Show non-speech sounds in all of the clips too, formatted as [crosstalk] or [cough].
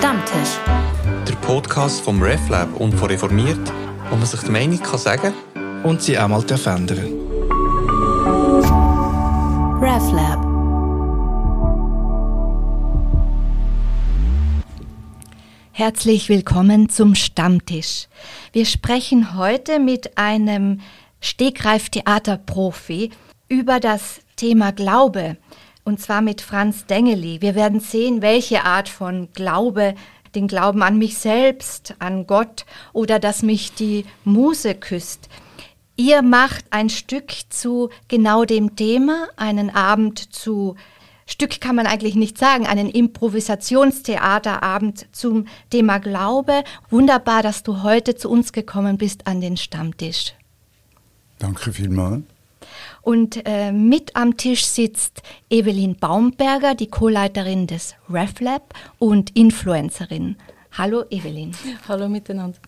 Stammtisch. Der Podcast vom RefLab und von Reformiert, wo man sich die Meinung kann sagen und sie auch mal ändern RefLab. Herzlich willkommen zum Stammtisch. Wir sprechen heute mit einem Stegreif-Theaterprofi über das Thema Glaube und zwar mit Franz Dengeli. Wir werden sehen, welche Art von Glaube, den Glauben an mich selbst, an Gott oder dass mich die Muse küsst. Ihr macht ein Stück zu genau dem Thema, einen Abend zu Stück kann man eigentlich nicht sagen, einen Improvisationstheaterabend zum Thema Glaube. Wunderbar, dass du heute zu uns gekommen bist an den Stammtisch. Danke vielmals. Und äh, mit am Tisch sitzt Evelyn Baumberger, die Co-Leiterin des RefLab und Influencerin. Hallo Evelyn. Hallo miteinander.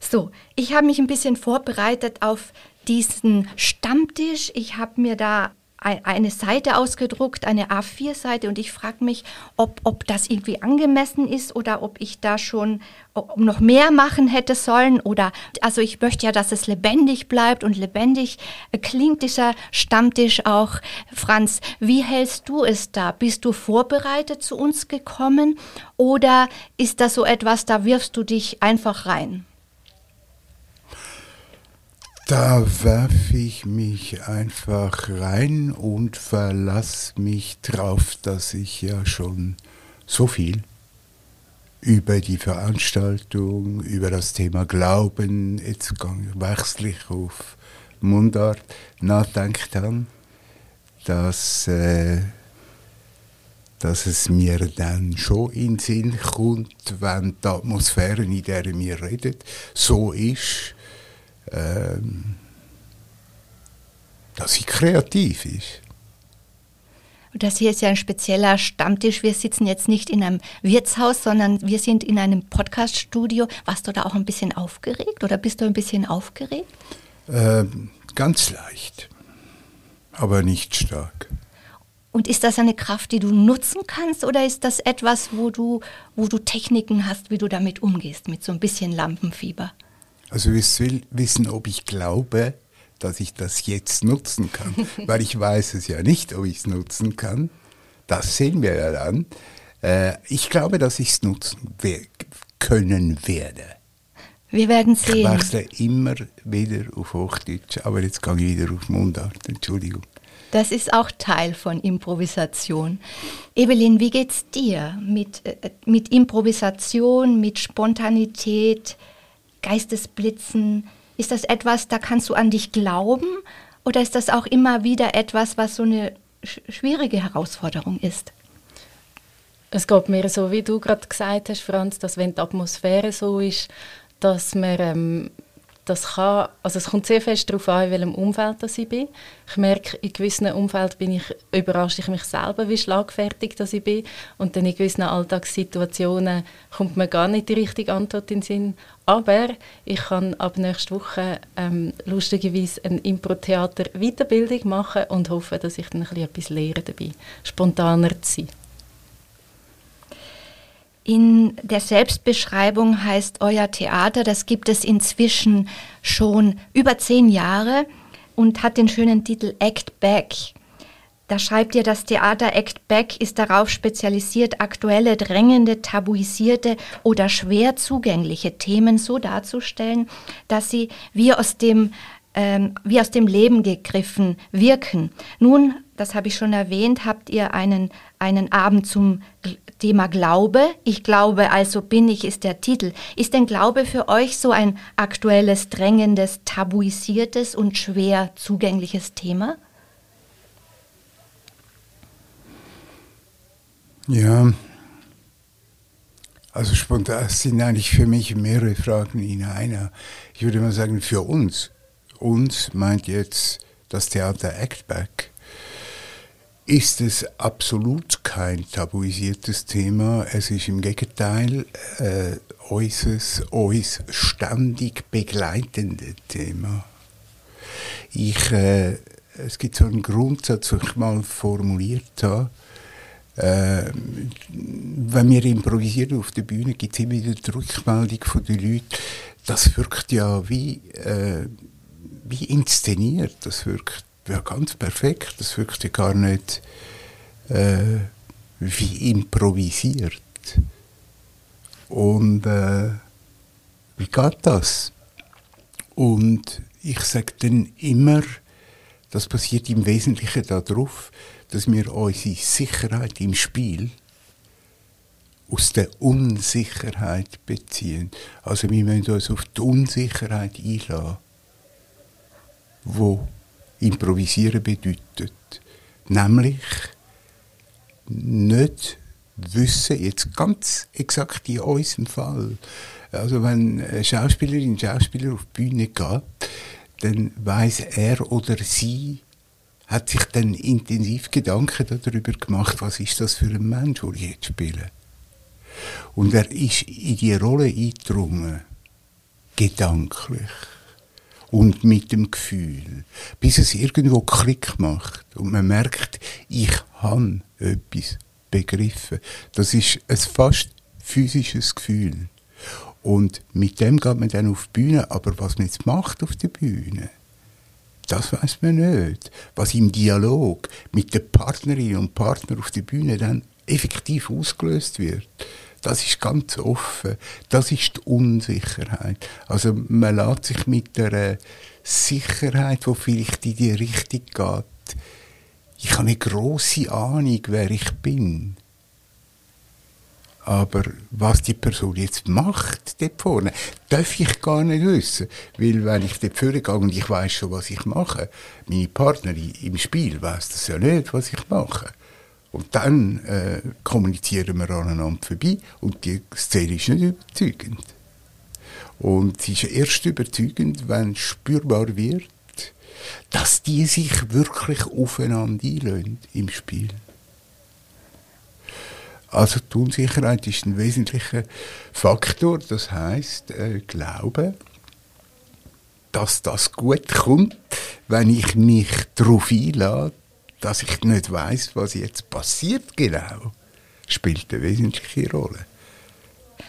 So, ich habe mich ein bisschen vorbereitet auf diesen Stammtisch. Ich habe mir da eine Seite ausgedruckt, eine A4-Seite und ich frage mich, ob, ob das irgendwie angemessen ist oder ob ich da schon noch mehr machen hätte sollen oder also ich möchte ja, dass es lebendig bleibt und lebendig klingt dieser Stammtisch auch. Franz, wie hältst du es da? Bist du vorbereitet zu uns gekommen oder ist das so etwas, da wirfst du dich einfach rein? Da werfe ich mich einfach rein und verlasse mich drauf, dass ich ja schon so viel über die Veranstaltung, über das Thema Glauben, jetzt wechsle ich auf Mundart, nachdenkt habe, dass, äh, dass es mir dann schon in den Sinn kommt, wenn die Atmosphäre, in der wir reden, so ist, ähm, dass sie kreativ ist. Und das hier ist ja ein spezieller Stammtisch. Wir sitzen jetzt nicht in einem Wirtshaus, sondern wir sind in einem Podcaststudio. Warst du da auch ein bisschen aufgeregt oder bist du ein bisschen aufgeregt? Ähm, ganz leicht, aber nicht stark. Und ist das eine Kraft, die du nutzen kannst oder ist das etwas, wo du, wo du Techniken hast, wie du damit umgehst, mit so ein bisschen Lampenfieber? Also ich will wissen, ob ich glaube, dass ich das jetzt nutzen kann, [laughs] weil ich weiß es ja nicht, ob ich es nutzen kann. Das sehen wir ja dann. Äh, ich glaube, dass ich es nutzen können werde. Wir werden sehen. Ich wechsle immer wieder auf Hochdeutsch, aber jetzt gehe ich wieder auf Mundart. Entschuldigung. Das ist auch Teil von Improvisation. Evelyn, wie geht's dir mit, äh, mit Improvisation, mit Spontanität? Geistesblitzen? Ist das etwas, da kannst du an dich glauben? Oder ist das auch immer wieder etwas, was so eine schwierige Herausforderung ist? Es geht mir so, wie du gerade gesagt hast, Franz, dass wenn die Atmosphäre so ist, dass man ähm, das kann, also es kommt sehr fest darauf an, in welchem Umfeld das ich bin. Ich merke, in gewissen Umfeld bin ich überrascht ich mich selber, wie schlagfertig das ich bin. Und dann in gewissen Alltagssituationen kommt mir gar nicht die richtige Antwort in den Sinn. Aber ich kann ab nächster Woche ähm, lustigerweise eine Impro-Theater-Weiterbildung machen und hoffe, dass ich dann ein bisschen etwas lehre dabei, spontaner zu sein. In der Selbstbeschreibung heißt euer Theater, das gibt es inzwischen schon über zehn Jahre und hat den schönen Titel Act Back. Da schreibt ihr, das Theater Act Back ist darauf spezialisiert, aktuelle, drängende, tabuisierte oder schwer zugängliche Themen so darzustellen, dass sie wie aus dem, ähm, wie aus dem Leben gegriffen wirken. Nun, das habe ich schon erwähnt, habt ihr einen, einen Abend zum Thema Glaube. Ich glaube, also bin ich, ist der Titel. Ist denn Glaube für euch so ein aktuelles, drängendes, tabuisiertes und schwer zugängliches Thema? Ja, also spontan sind eigentlich für mich mehrere Fragen in einer. Ich würde mal sagen, für uns, uns meint jetzt das Theater Act Back ist es absolut kein tabuisiertes Thema. Es ist im Gegenteil äh, äußerst, uns ständig begleitende Thema. Ich, äh, es gibt so einen Grundsatz, den ich mal formuliert habe. äh, wenn wir improvisieren auf der Bühne, gibt es immer wieder die Rückmeldung von den Leuten, das wirkt ja wie, äh, wie inszeniert, das wirkt ja ganz perfekt, das wirkt ja gar nicht äh, wie improvisiert. Und äh, wie geht das? Und ich sage dann immer, das passiert im Wesentlichen darauf, dass wir unsere Sicherheit im Spiel aus der Unsicherheit beziehen. Also wir müssen uns auf die Unsicherheit einlassen, wo improvisieren bedeutet. Nämlich nicht wissen, jetzt ganz exakt in unserem Fall, also wenn eine Schauspielerin, ein Schauspieler auf die Bühne geht, dann weiß er oder sie, hat sich dann intensiv Gedanken darüber gemacht, was ist das für ein Mensch, den ich jetzt spiele. Und er ist in die Rolle eingedrungen, gedanklich und mit dem Gefühl, bis es irgendwo Klick macht und man merkt, ich habe etwas begriffen. Das ist ein fast physisches Gefühl. Und mit dem geht man dann auf die Bühne. Aber was man jetzt macht auf der Bühne, das weiß man nicht. Was im Dialog mit den Partnerinnen und Partnern auf der Bühne dann effektiv ausgelöst wird, das ist ganz offen. Das ist die Unsicherheit. Also man lässt sich mit der Sicherheit, die vielleicht in die Richtung geht, ich habe eine große Ahnung, wer ich bin. Aber was die Person jetzt macht dort vorne, darf ich gar nicht wissen. Weil wenn ich dort vorne gehe und ich weiß schon, was ich mache, meine Partnerin im Spiel weiß das ja nicht, was ich mache. Und dann äh, kommunizieren wir aneinander vorbei und die Szene ist nicht überzeugend. Und sie ist erst überzeugend, wenn spürbar wird, dass die sich wirklich aufeinander einlösen im Spiel. Also die Unsicherheit ist ein wesentlicher Faktor. Das heißt, äh, Glaube, dass das gut kommt, wenn ich mich darauf einlade, dass ich nicht weiß, was jetzt passiert genau, spielt eine wesentliche Rolle.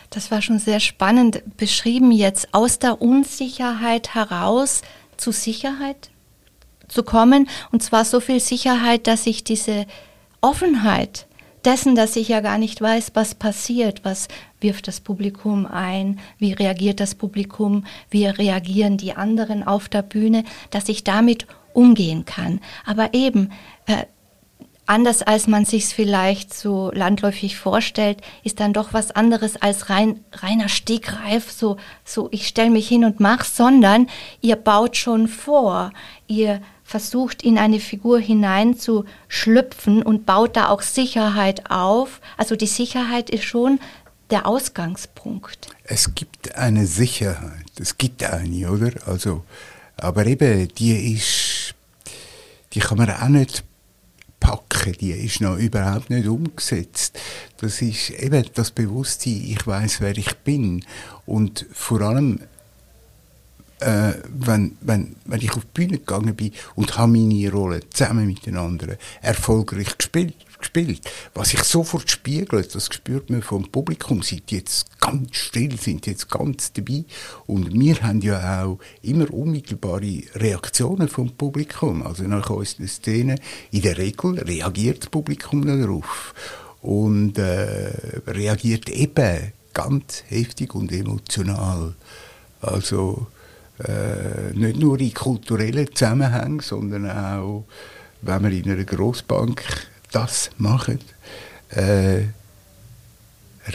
Das war schon sehr spannend beschrieben jetzt, aus der Unsicherheit heraus zu Sicherheit zu kommen. Und zwar so viel Sicherheit, dass ich diese Offenheit dessen, dass ich ja gar nicht weiß, was passiert, was wirft das Publikum ein, wie reagiert das Publikum, wie reagieren die anderen auf der Bühne, dass ich damit umgehen kann. Aber eben, äh, anders als man sich vielleicht so landläufig vorstellt, ist dann doch was anderes als rein, reiner Stegreif, so, so ich stelle mich hin und mach's, sondern ihr baut schon vor, ihr versucht, in eine Figur hineinzuschlüpfen und baut da auch Sicherheit auf. Also die Sicherheit ist schon der Ausgangspunkt. Es gibt eine Sicherheit, es gibt eine, oder? Also, aber eben, die ist, die kann man auch nicht packen, die ist noch überhaupt nicht umgesetzt. Das ist eben das Bewusstsein, ich weiß, wer ich bin und vor allem äh, wenn, wenn, wenn ich auf die Bühne gegangen bin und habe meine Rolle zusammen mit den anderen erfolgreich gespielt, gespielt. Was sich sofort spiegelt, das spürt man vom Publikum, sind jetzt ganz still, sind jetzt ganz dabei. Und wir haben ja auch immer unmittelbare Reaktionen vom Publikum. Also nach unseren Szenen, in der Regel reagiert das Publikum darauf. Und äh, reagiert eben ganz heftig und emotional. Also äh, nicht nur in kulturellen Zusammenhängen, sondern auch, wenn wir in einer Grossbank das machen, äh,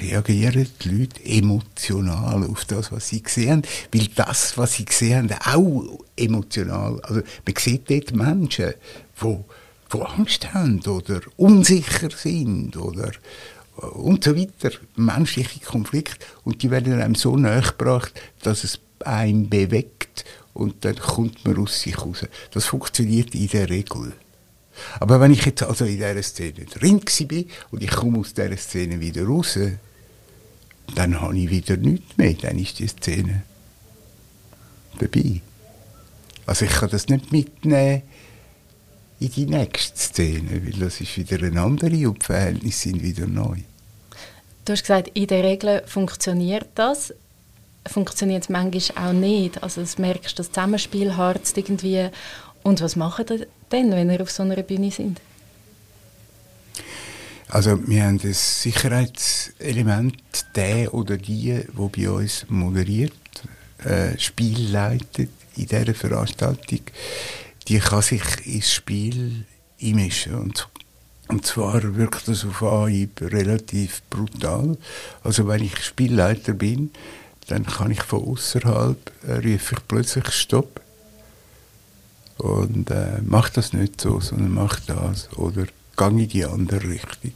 reagieren die Leute emotional auf das, was sie sehen, weil das, was sie sehen, auch emotional, also man sieht dort Menschen, die die Angst haben oder unsicher sind oder äh, und so weiter, menschliche Konflikte und die werden einem so nahe gebracht, dass es einen bewegt und dann kommt man aus sich raus. Das funktioniert in der Regel. Aber wenn ich jetzt also in dieser Szene drin bin und ich komme aus dieser Szene wieder raus, dann habe ich wieder nichts mehr. Dann ist die Szene vorbei. Also ich kann das nicht mitnehmen in die nächste Szene, weil das ist wieder eine andere und die Verhältnisse sind wieder neu. Du hast gesagt, in der Regel funktioniert das. Funktioniert es manchmal auch nicht. Also das merkst du, das Zusammenspiel harzt irgendwie. Und was machen denn, wenn ihr auf so einer Bühne sind? Also wir haben das Sicherheitselement, der oder die, wo bei uns moderiert, äh, Spiel leitet in dieser Veranstaltung, die kann sich ins Spiel einmischen. Und, und zwar wirkt das auf Anhieb relativ brutal. Also wenn ich Spielleiter bin, dann kann ich von außerhalb äh, rufe ich plötzlich Stopp und äh, mach das nicht so, sondern mach das oder gang in die andere Richtung.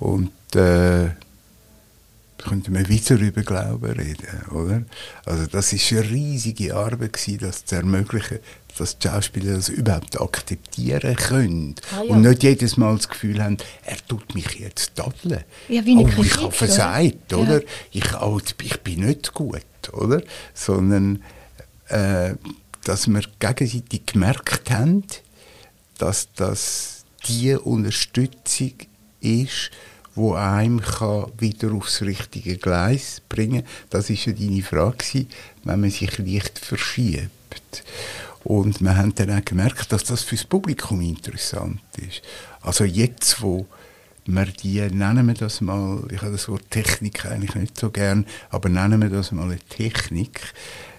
Und äh, könnte man wieder über Glauben reden, oder? Also das ist eine riesige Arbeit gewesen, das zu ermöglichen, dass die Schauspieler das überhaupt akzeptieren können ah, ja. und nicht jedes Mal das Gefühl haben, er tut mich jetzt tadeln. Ja, wie eine oh, Kritik, ich habe versagt, oder? Ja. Ich, oh, ich bin nicht gut, oder? Sondern äh, dass wir gegenseitig gemerkt haben, dass das die Unterstützung ist, wo einem kann wieder aufs richtige Gleis bringen. Das ist ja deine Frage, wenn man sich leicht verschiebt. Und wir haben dann auch gemerkt, dass das fürs Publikum interessant ist. Also jetzt, wo wir die, nennen wir das mal, ich habe das Wort Technik eigentlich nicht so gern, aber nennen wir das mal eine Technik,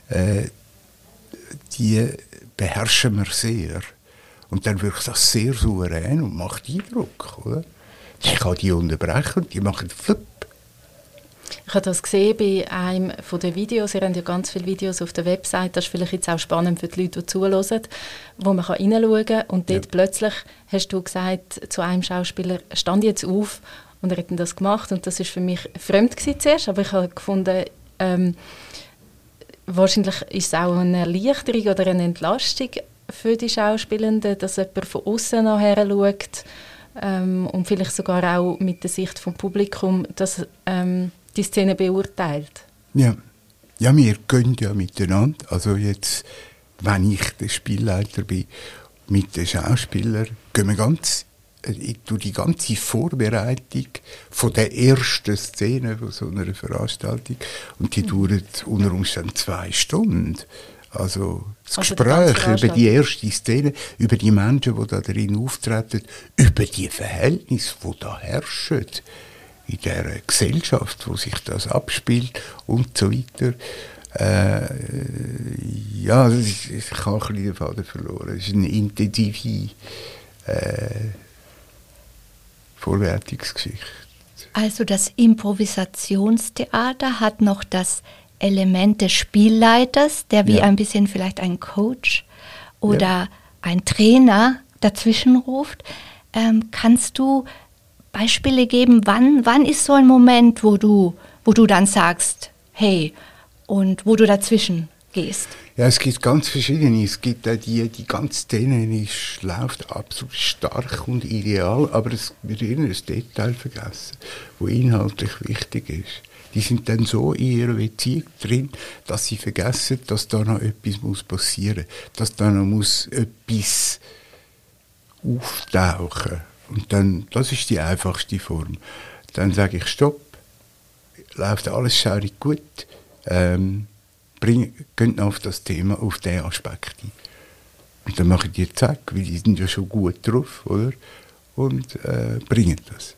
äh, die beherrschen wir sehr. Und dann wirkt das sehr souverän und macht Eindruck, oder? Ich kann die unterbrechen und die machen flipp. Ich habe das gesehen bei einem von den Videos. Ihr habt ja ganz viele Videos auf der Website. Das ist vielleicht jetzt auch spannend für die Leute, die zuhören, wo man hineinschauen kann. Und dort ja. plötzlich hast du gesagt zu einem Schauspieler, stand jetzt auf. Und er hat das gemacht. Und das ist für mich fremd zuerst. Aber ich habe gefunden, ähm, wahrscheinlich ist es auch eine Erleichterung oder eine Entlastung für die Schauspielenden, dass jemand von außen nachher schaut ähm, und vielleicht sogar auch mit der Sicht vom Publikum, dass ähm, die Szene beurteilt. Ja. ja, wir gehen ja miteinander. Also jetzt, wenn ich der Spielleiter bin, mit den Schauspielern, gehen wir ganz durch die ganze Vorbereitung von der ersten Szene von so einer Veranstaltung und die mhm. dauert unter Umständen zwei Stunden. Also das also Gespräch über die erste Szene, über die Menschen, die da drin auftreten, über die Verhältnisse, die da herrschen in der Gesellschaft, wo sich das abspielt und so weiter. Äh, ja, ist, ich habe ein bisschen den Faden verloren. Es ist eine intensive äh, Vorwertungsgeschichte. Also das Improvisationstheater hat noch das Element des Spielleiters, der wie ja. ein bisschen vielleicht ein Coach oder ja. ein Trainer dazwischen ruft. Ähm, kannst du Beispiele geben, wann, wann ist so ein Moment, wo du, wo du dann sagst, hey, und wo du dazwischen gehst? Ja, es gibt ganz verschiedene. Es gibt auch die, die ganz Szene läuft absolut stark und ideal, aber es wird ein Detail vergessen, wo inhaltlich wichtig ist die sind dann so in ihrer Beziehung drin, dass sie vergessen, dass da noch etwas muss passieren muss, dass da noch muss etwas auftauchen Und dann, das ist die einfachste Form. Dann sage ich Stopp, läuft alles schaurig gut, ähm, bring, geht auf das Thema, auf den Aspekt ein. Und dann mache ich die zack, weil die sind ja schon gut drauf, oder? Und äh, bringen das.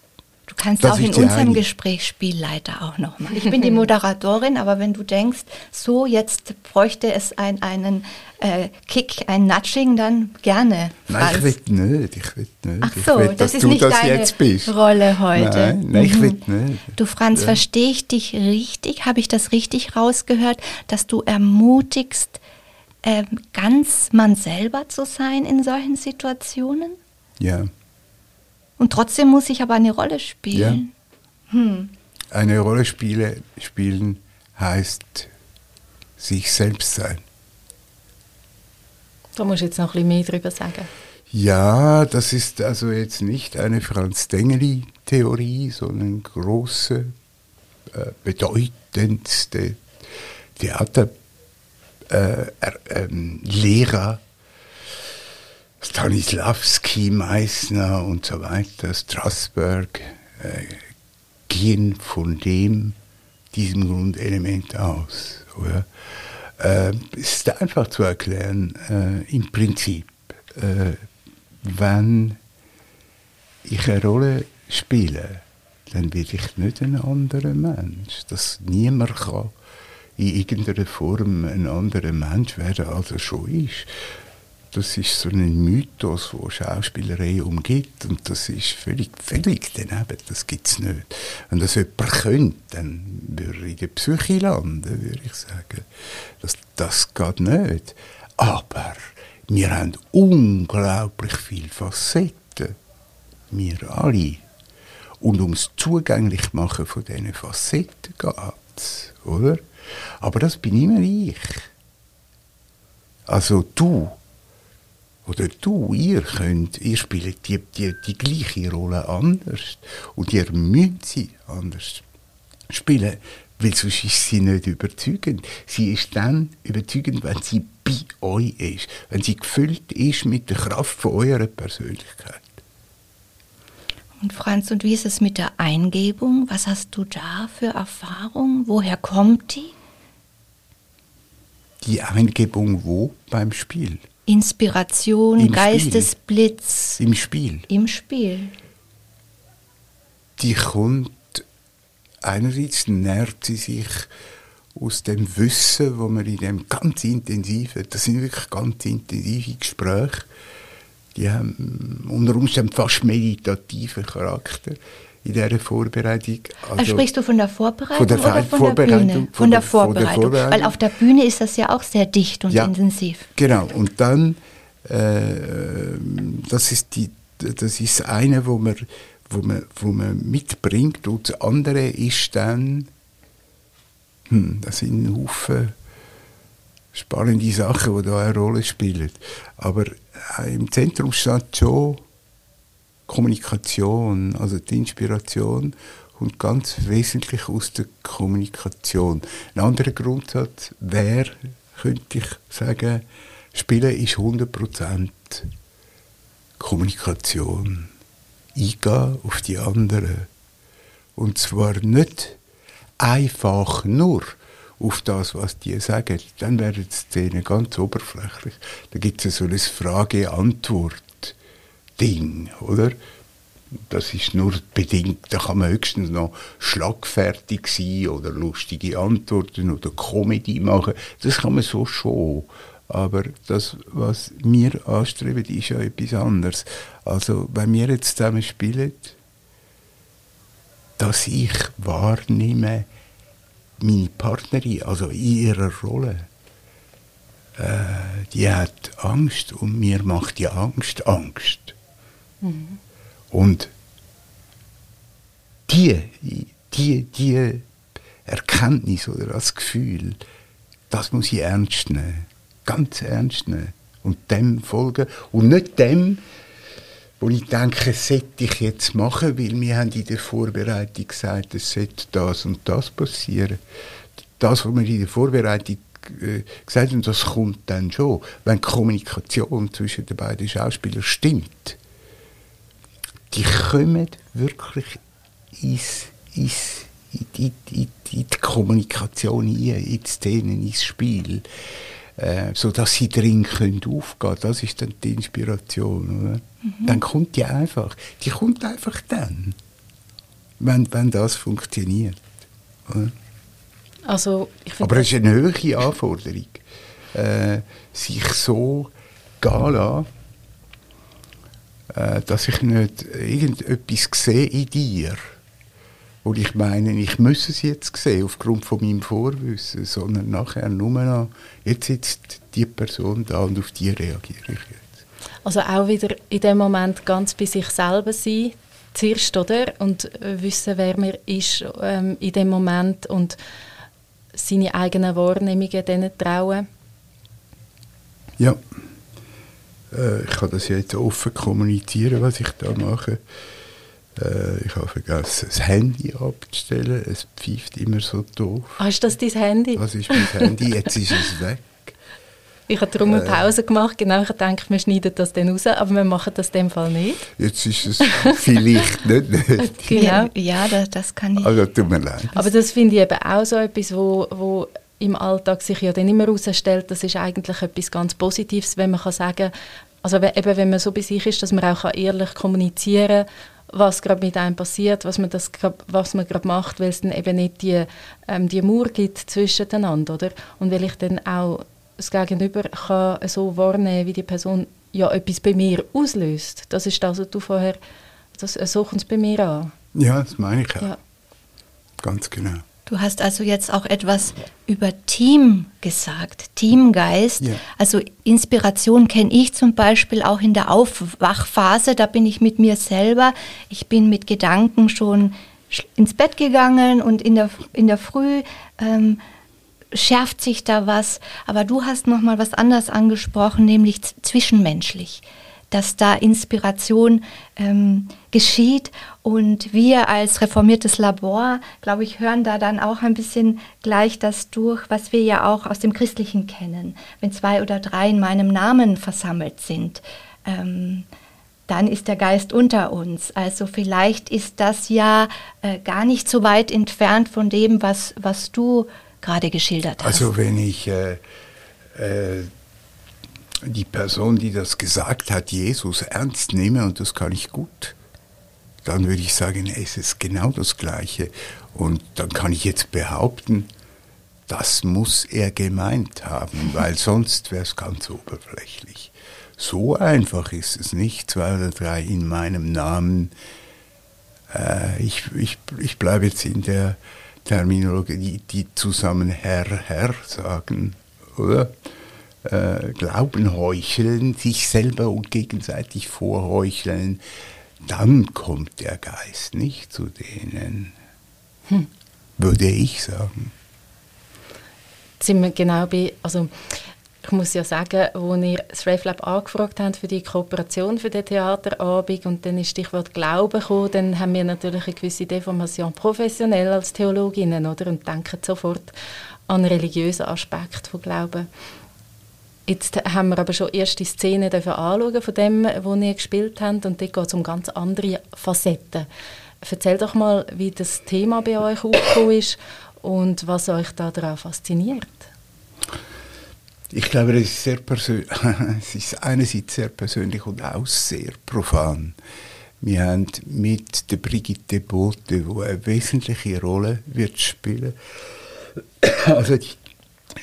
Du kannst auch in unserem. Gespräch Spielleiter auch noch machen. Ich bin die Moderatorin, aber wenn du denkst, so jetzt bräuchte es ein, einen äh, Kick, ein Nudging, dann gerne. Franz. Nein, ich will nicht. Ich will nicht. Ach so, will, das ist nicht das deine Rolle heute. Nein, nein ich will mhm. nicht. Du Franz, ja. verstehe ich dich richtig? Habe ich das richtig rausgehört, dass du ermutigst, äh, ganz man selber zu sein in solchen Situationen? Ja. Und trotzdem muss ich aber eine Rolle spielen. Ja. Hm. Eine Rolle spiele, spielen heißt sich selbst sein. Da musst du jetzt noch ein bisschen mehr darüber sagen. Ja, das ist also jetzt nicht eine Franz Dengeli-Theorie, sondern große, äh, bedeutendste Theaterlehrer, äh, ähm, Stanislavski, Meissner und so weiter, Strasberg, äh, gehen von dem, diesem Grundelement aus. Oder? Äh, es ist einfach zu erklären, äh, im Prinzip, äh, wenn ich eine Rolle spiele, dann bin ich nicht ein anderer Mensch. Dass niemand kann in irgendeiner Form ein anderer Mensch werden, als er schon ist. Das ist so ein Mythos, der Schauspielerei umgibt und das ist völlig, völlig daneben. Das gibt es nicht. Wenn das jemand könnte, dann würde er in der Psyche landen, würde ich sagen. Das, das geht nicht. Aber wir haben unglaublich viele Facetten. Wir alle. Und ums zugänglich machen von diesen Facetten geht es, oder? Aber das bin immer ich. Also du oder du, ihr könnt, ihr spielt die, die, die gleiche Rolle anders und ihr müsst sie anders spielen, weil sonst ist sie nicht überzeugend. Sie ist dann überzeugend, wenn sie bei euch ist, wenn sie gefüllt ist mit der Kraft von eurer Persönlichkeit. Und Franz, und wie ist es mit der Eingebung? Was hast du da für Erfahrung? Woher kommt die? Die Eingebung wo? Beim Spiel. Inspiration, Im Geistesblitz. Im Spiel. Im Spiel. Die kommt, einerseits nährt sie sich aus dem Wissen, wo man in dem ganz intensiven, das sind wirklich ganz intensive Gespräche, die haben unter Umständen fast meditativen Charakter in dieser Vorbereitung. Also Sprichst du von der Vorbereitung von der oder von Vorbereitung, der Bühne? Von, von der, der- von der Vorbereitung. Vorbereitung. Weil auf der Bühne ist das ja auch sehr dicht und Ja. intensiv. Genau, und dann, äh, das ist die, das ist eine, wo man, wo man, wo man mitbringt, und das andere ist dann, hm, das sind ein Haufen spannende Sachen, die da eine Rolle spielen. Aber äh, im Zentrum steht schon Kommunikation, also die Inspiration kommt ganz wesentlich aus der Kommunikation. Ein anderer Grundsatz wäre, könnte ich sagen, Spielen ist 100% Kommunikation. Eingehen auf die anderen. Und zwar nicht einfach nur auf das, was die sagen. Dann werden die Szenen ganz oberflächlich. Da gibt es so ein Frage-Antwort-Ding, oder? Das ist nur bedingt, da kann man höchstens noch schlagfertig sein oder lustige Antworten oder Comedy machen. Das kann man so schon. Aber das, was wir anstreben, ist ja etwas anderes. Also, wenn wir jetzt zusammen spielen, dass ich wahrnehme, meine Partnerin, also in ihrer Rolle, äh, die hat Angst und mir macht die Angst Angst. Und die, die, die Erkenntnis oder das Gefühl, das muss ich ernst nehmen. Ganz ernst nehmen. Und dem folgen. Und nicht dem, wo ich denke, das sollte ich jetzt machen, weil wir haben in der Vorbereitung gesagt, es sollte das und das passieren. Das, was wir in der Vorbereitung äh, gesagt haben, das kommt dann schon, wenn die Kommunikation zwischen den beiden Schauspielern stimmt. Die kommen wirklich ins, ins, in, die, in, in die Kommunikation hinein, in die Szenen, ins Spiel äh, so dass sie drin können aufgehen. Das ist dann die Inspiration, oder? Dann kommt die einfach. Die kommt einfach dann, wenn, wenn das funktioniert. Oder? Also, Aber es ist eine hohe Anforderung, äh, sich so gehen lassen, äh, dass ich nicht irgendetwas sehe in dir, wo ich meine, ich muss es jetzt sehen, aufgrund von meinem Vorwissen, sondern nachher nur noch, jetzt sitzt die Person da und auf die reagiere ich jetzt. Also auch wieder in dem Moment ganz bei sich selber sein, zuerst, oder? Und wissen, wer man ist ähm, in dem Moment und seine eigenen Wahrnehmungen denen trauen. Ja, äh, ich kann das ja jetzt offen kommunizieren, was ich da mache. Äh, ich habe vergessen, das Handy abzustellen. Es pfeift immer so doof. Ah, ist das dein Handy? Was ist mein Handy? [laughs] Jetzt ist es weg. Ich habe darum eine äh. Pause gemacht. Genau, ich denke, wir schneiden das dann raus, aber wir machen das in dem Fall nicht. Jetzt ist es vielleicht [laughs] nicht nötig. genau. Ja, das, das kann ich. Also tut mir leid. Aber das finde ich eben auch so etwas, wo, wo im Alltag sich ja dann immer herausstellt, das ist eigentlich etwas ganz Positives, wenn man kann sagen, also eben wenn man so bei sich ist, dass man auch ehrlich kommunizieren kann, was gerade mit einem passiert, was man, das, was man gerade macht, weil es dann eben nicht die, ähm, die Mauer gibt zwischeneinander, oder? Und weil ich dann auch das Gegenüber kann so wahrnehmen, wie die Person ja etwas bei mir auslöst. Das ist das, was du vorher, das, so kommt es bei mir an. Ja, das meine ich auch. Ja. Ganz genau. Du hast also jetzt auch etwas über Team gesagt, Teamgeist. Ja. Also Inspiration kenne ich zum Beispiel auch in der Aufwachphase. Da bin ich mit mir selber. Ich bin mit Gedanken schon ins Bett gegangen und in der, in der Früh ähm, schärft sich da was. Aber du hast noch mal was anderes angesprochen, nämlich zwischenmenschlich dass da Inspiration ähm, geschieht. Und wir als reformiertes Labor, glaube ich, hören da dann auch ein bisschen gleich das durch, was wir ja auch aus dem Christlichen kennen. Wenn zwei oder drei in meinem Namen versammelt sind, ähm, dann ist der Geist unter uns. Also vielleicht ist das ja äh, gar nicht so weit entfernt von dem, was, was du gerade geschildert hast. Also wenn ich äh, äh, die Person, die das gesagt hat, Jesus ernst nehme, und das kann ich gut, dann würde ich sagen, es ist genau das Gleiche. Und dann kann ich jetzt behaupten, das muss er gemeint haben, [laughs] weil sonst wäre es ganz oberflächlich. So einfach ist es nicht, zwei oder drei in meinem Namen. Äh, ich, ich, ich bleibe jetzt in der Terminologie, die, die zusammen Herr, Herr sagen, oder? Äh, Glauben heucheln, sich selber und gegenseitig vorheucheln, dann kommt der Geist nicht zu denen, hm. würde ich sagen. Jetzt sind wir genau bei, also ich muss ja sagen, als ihr das RefLab angefragt habt für die Kooperation für den Theaterabend und dann ist Stichwort Glauben gekommen, dann haben wir natürlich eine gewisse Deformation professionell als Theologinnen oder? und denken sofort an religiösen Aspekt von Glauben. Jetzt haben wir aber schon erste Szenen anschauen von dem, wo ihr gespielt habt und dort geht es um ganz andere Facetten. Erzähl doch mal, wie das Thema bei euch aufgekommen ist und was euch daran fasziniert. Ich glaube, es ist, sehr [laughs] es ist einerseits sehr persönlich und auch sehr profan. Wir haben mit der Brigitte Bote, die eine wesentliche Rolle wird spielen, [clears throat] also die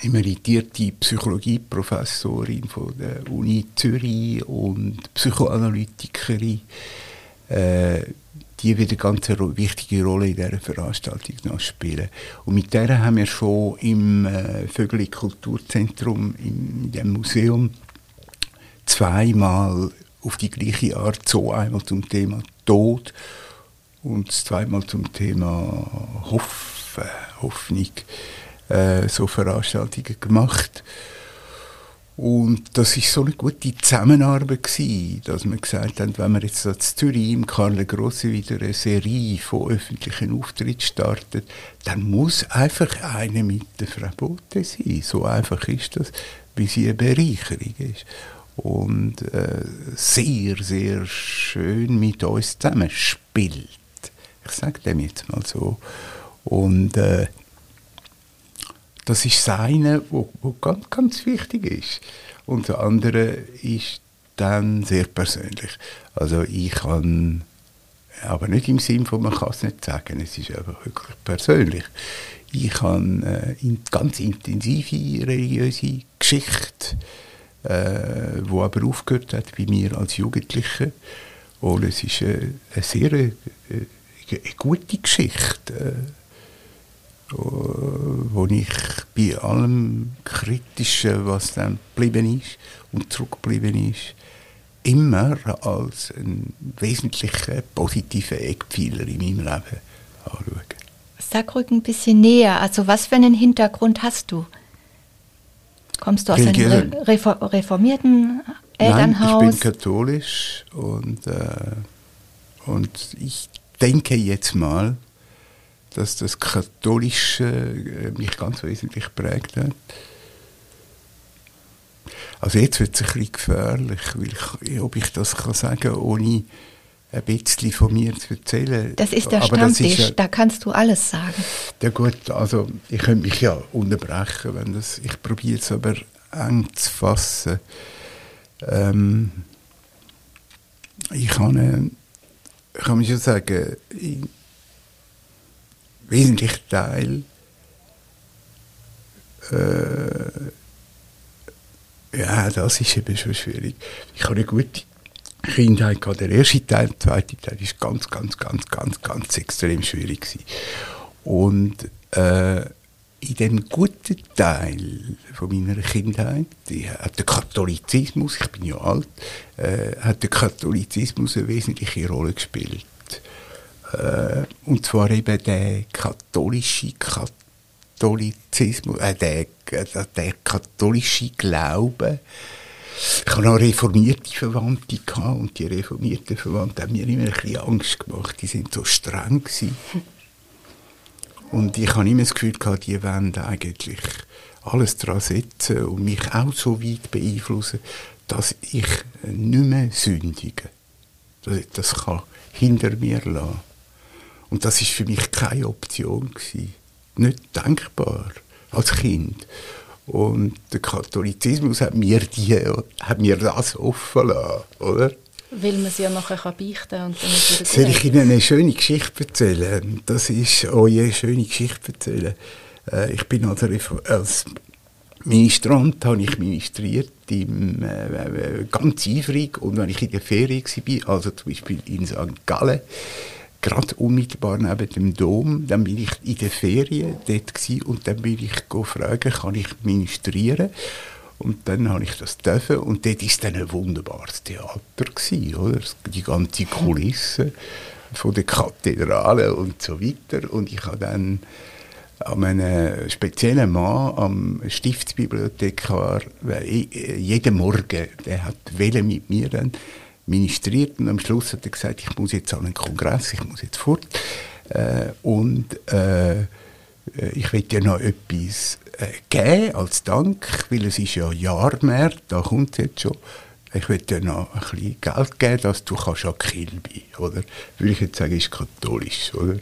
emeritierte Psychologieprofessorin von der Uni Zürich und Psychoanalytikerin, äh, die wird eine ganz wichtige Rolle in dieser Veranstaltung noch spielen. Und mit der haben wir schon im äh, Vögeli Kulturzentrum, in dem Museum, zweimal auf die gleiche Art, so einmal zum Thema Tod und zweimal zum Thema Hoffen, Hoffnung äh, so Veranstaltungen gemacht. Und das ist so eine gute Zusammenarbeit gewesen, dass wir gesagt haben, wenn wir jetzt in Zürich im Karl Grosse wieder eine Serie von öffentlichen Auftritten startet, dann muss einfach eine mit der Frau Bote sein. So einfach ist das, wie sie eine Bereicherung ist. Und äh, sehr, sehr schön mit uns zusammen spielt. Ich sage dem jetzt mal so. Und äh, das ist das eine, wo ganz, ganz wichtig ist. Und das andere ist dann sehr persönlich. Also ich kann, aber nicht im Sinn von, man kann es nicht sagen, es ist einfach wirklich persönlich. Ich habe äh, in, ganz intensive religiöse Geschichte, äh, aber aufgehört hat bei mir als Jugendliche. Und es ist äh, eine sehr äh, eine gute Geschichte. Wo ich bei allem Kritischen, was dann geblieben ist und zurückgeblieben ist, immer als einen wesentlichen positiven Eckpfeiler in meinem Leben anschaue. Sag ruhig ein bisschen näher. Also was für einen Hintergrund hast du? Kommst du aus einem reformierten Elternhaus? Nein, ich bin katholisch und, äh, und ich denke jetzt mal, dass das Katholische äh, mich ganz wesentlich prägt hat. Also jetzt wird es ein bisschen gefährlich, weil ich, ob ich das kann sagen ohne ein bisschen von mir zu erzählen. Das ist der Aber Stammtisch, ist da kannst du alles sagen. Ja gut, also ich könnte mich ja unterbrechen, wenn das, ich probiere es aber eng zu fassen. Ähm, ich kann, äh, ich kann schon sagen, ein wesentlicher Teil äh, ja, das ist eben schon schwierig. Ich habe eine gute Kindheit gehabt. Der erste Teil, der zweite Teil ist ganz, ganz, ganz, ganz, ganz extrem schwierig gewesen. Und äh, in dem guten Teil von meiner Kindheit die hat der Katholizismus, ich bin ja alt, äh, hat der Katholizismus eine wesentliche Rolle gespielt. Äh, und zwar eben der katholische Katholizismus, äh, der, der katholische Glaube. Ich habe noch reformierte Verwandte gehabt, und die reformierten Verwandten haben mir immer ein bisschen Angst gemacht. Die sind so streng gewesen. Und ich habe immer das Gefühl gehabt, die wollen eigentlich alles daran setzen und mich auch so weit beeinflussen, dass ich nicht mehr sündige. Ich das kann hinter mir lassen. Und das ist für mich keine Option gewesen. Nicht denkbar als Kind. Und der Katholizismus hat mir, die, hat mir das offen lassen, oder? Weil man sie ja nachher beichten kann dann wieder Soll ich Ihnen eine schöne Geschichte erzählen? Das ist eure schöne Geschichte erzählen. Äh, ich bin als, als Ministrant habe ich ministriert im, äh, äh, ganz eifrig und wenn ich in der Ferien war, also zum Beispiel in St. Gallen, gerade unmittelbar neben dem Dom, dann bin ich in der Ferien dort gewesen, und dann bin ich gefragt, kann ich ministrieren? Und dann habe ich das dürfen und dort war dann ein wunderbares Theater gewesen, oder? Die ganze Kulisse von der Kathedrale und so weiter. Und ich habe dann an einem speziellen Mann am Stiftsbibliothekar, jeden Morgen, der hat mit mir dann ministriert und am Schluss hat er gesagt, ich muss jetzt an einen Kongress, ich muss jetzt fort. Äh, und äh, ich will dir noch etwas äh, geben als Dank, weil es ist ja Jahrmärz, da kommt es jetzt schon. Ich will dir noch ein bisschen Geld geben, dass du kannst an Kilby, oder? Würde ich jetzt sagen, ist katholisch, oder?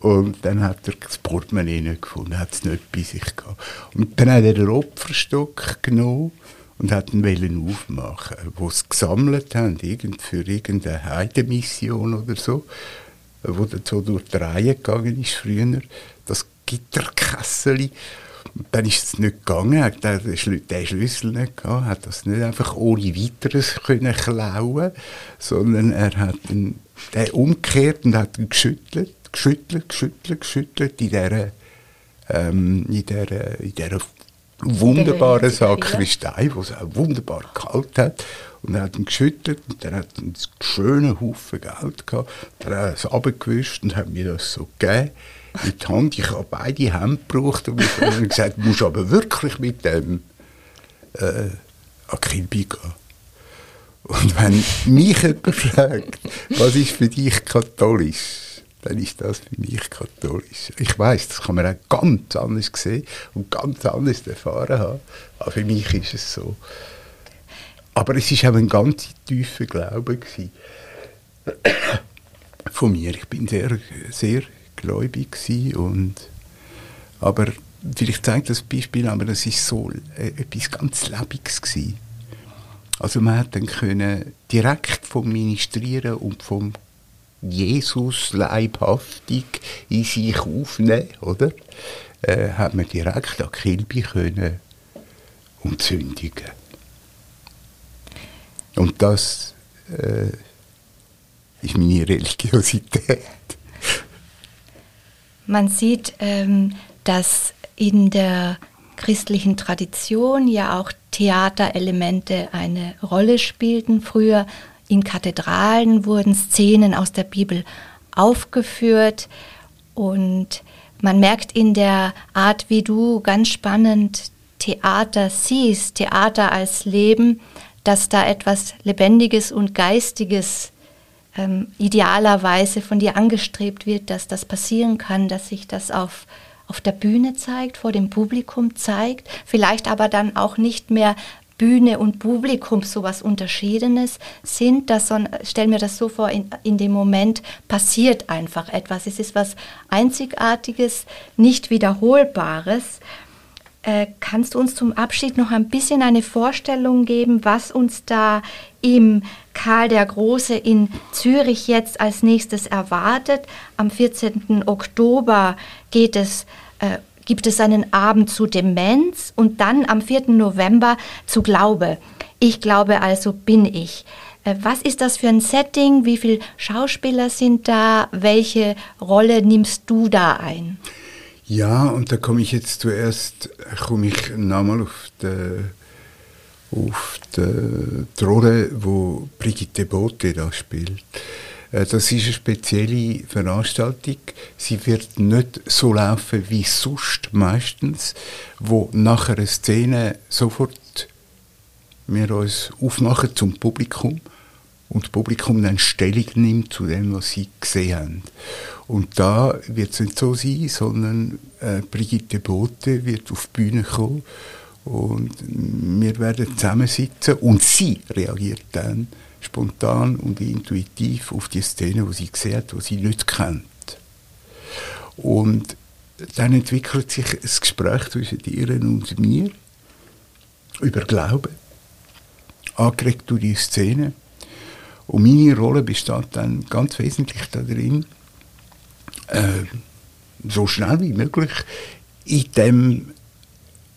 Und dann hat er das Portemonnaie nicht gefunden, hat es nicht bei sich gehabt. Und dann hat er den Opferstock genommen und ihn aufmachen, wo sie gesammelt haben, irgend für irgendeine Heidemission oder so, wo dann so durch die Reihe gegangen ist früher, das Gitterkessel. Dann ist es nicht gegangen, hat den Schlüssel nicht gehabt, hat das nicht einfach ohne weiteres können klauen, sondern er hat den, den umgekehrt und hat ihn geschüttelt, geschüttelt, geschüttelt, geschüttelt in dieser, ähm, in dieser, in dieser wunderbaren Sakristei, wo es auch wunderbar kalt hat. Und er hat ihn geschüttelt und dann hat er einen schönen Haufen Geld gehabt. Dann hat er es abgewischt und hat mir das so gegeben in die Hand. Ich habe beide Hände gebraucht und habe gesagt, du musst aber wirklich mit dem äh, an Kilby gehen. Und wenn mich jemand fragt, was ist für dich katholisch, dann ist das für mich katholisch. Ich weiß, das kann man auch ganz anders sehen und ganz anders erfahren haben. Aber für mich ist es so. Aber es war auch ein ganz tiefer Glaube gewesen. von mir. Ich bin sehr, sehr gläubig und aber vielleicht zeigt das Beispiel, aber das ist so äh, etwas ganz Lebendiges gewesen. Also man hat dann können direkt vom Ministrieren und vom Jesus leibhaftig in sich aufnehmen, oder? Äh, hat man direkt an Kilby können und sündigen. Und das äh, ist meine Religiosität. Man sieht, ähm, dass in der christlichen Tradition ja auch Theaterelemente eine Rolle spielten. Früher in Kathedralen wurden Szenen aus der Bibel aufgeführt. Und man merkt in der Art, wie du ganz spannend Theater siehst, Theater als Leben, dass da etwas Lebendiges und Geistiges ähm, idealerweise von dir angestrebt wird, dass das passieren kann, dass sich das auf, auf der Bühne zeigt, vor dem Publikum zeigt, vielleicht aber dann auch nicht mehr Bühne und Publikum sowas Unterschiedenes sind. Das, stell mir das so vor, in, in dem Moment passiert einfach etwas. Es ist was Einzigartiges, nicht Wiederholbares. Äh, kannst du uns zum Abschied noch ein bisschen eine Vorstellung geben, was uns da im Karl der Große in Zürich jetzt als nächstes erwartet? Am 14. Oktober geht es, äh, gibt es einen Abend zu Demenz und dann am 4. November zu Glaube. Ich glaube also bin ich. Äh, was ist das für ein Setting? Wie viele Schauspieler sind da? Welche Rolle nimmst du da ein? Ja, und da komme ich jetzt zuerst, komme ich nochmal auf die, auf die, die Rolle, wo Brigitte Bote da spielt. Äh, das ist eine spezielle Veranstaltung. Sie wird nicht so laufen wie sonst meistens, wo nach einer Szene sofort wir uns aufmachen zum Publikum und das Publikum dann Stellung nimmt zu dem, was sie gesehen haben. Und da wird es nicht so sein, sondern äh, Brigitte Bote wird auf die Bühne kommen und wir werden zusammensitzen und sie reagiert dann spontan und intuitiv auf die Szene, die sie hat, die sie nicht kennt. Und dann entwickelt sich ein Gespräch zwischen ihr und mir über Glauben, angeregt durch die Szene. Und meine Rolle besteht dann ganz wesentlich darin, äh, so schnell wie möglich in dem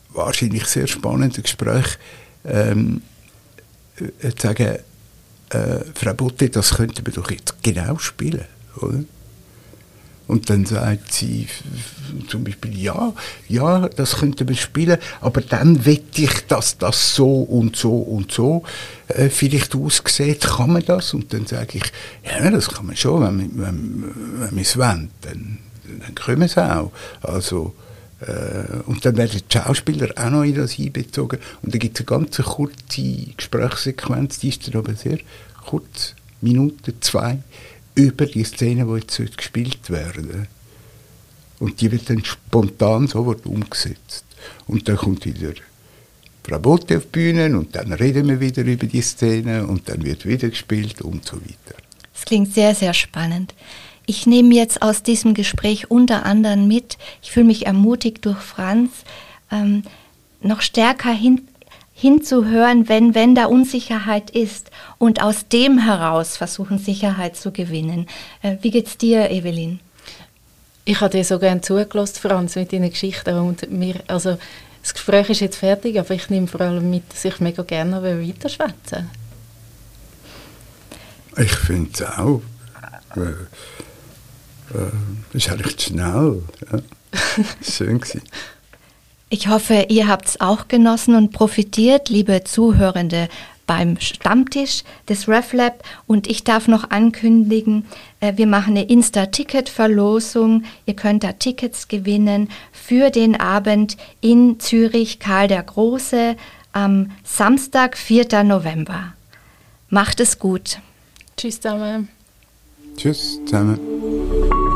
wahrscheinlich sehr spannenden Gespräch ähm, äh, zu sagen, äh, Frau Botte, das könnten wir doch jetzt genau spielen, oder? Und dann sagt sie zum Beispiel, ja, ja, das könnte man spielen, aber dann wette ich, dass das so und so und so äh, vielleicht aussieht. Kann man das? Und dann sage ich, ja, das kann man schon, wenn, wenn, wenn wir es wollen, dann, dann können wir es auch. Also, und dann werden die Schauspieler auch noch in das einbezogen. Und dann gibt es eine ganz kurze Gesprächssequenz, die ist dann aber sehr kurz, Minute, zwei, über die Szene, die jetzt gespielt werden Und die wird dann spontan sofort umgesetzt. Und dann kommt wieder Frau Botte auf die Bühne und dann reden wir wieder über die Szene und dann wird wieder gespielt und so weiter. Das klingt sehr, sehr spannend. Ich nehme jetzt aus diesem Gespräch unter anderem mit, ich fühle mich ermutigt durch Franz, ähm, noch stärker hin, hinzuhören, wenn, wenn da Unsicherheit ist und aus dem heraus versuchen, Sicherheit zu gewinnen. Äh, wie geht's dir, Evelyn? Ich habe dir so gerne zugelassen, Franz, mit deinen Geschichten und mir, also das Gespräch ist jetzt fertig, aber ich nehme vor allem mit, dass ich mega gerne weiterschwätzen Ich finde es auch. Äh, äh, ist eigentlich schnell. Ja. [laughs] Schön gewesen. Ich hoffe, ihr habt es auch genossen und profitiert, liebe Zuhörende beim Stammtisch des RefLab. Und ich darf noch ankündigen, äh, wir machen eine Insta-Ticket-Verlosung. Ihr könnt da Tickets gewinnen für den Abend in Zürich, Karl der Große, am Samstag, 4. November. Macht es gut. Tschüss zusammen. Tschüss zusammen.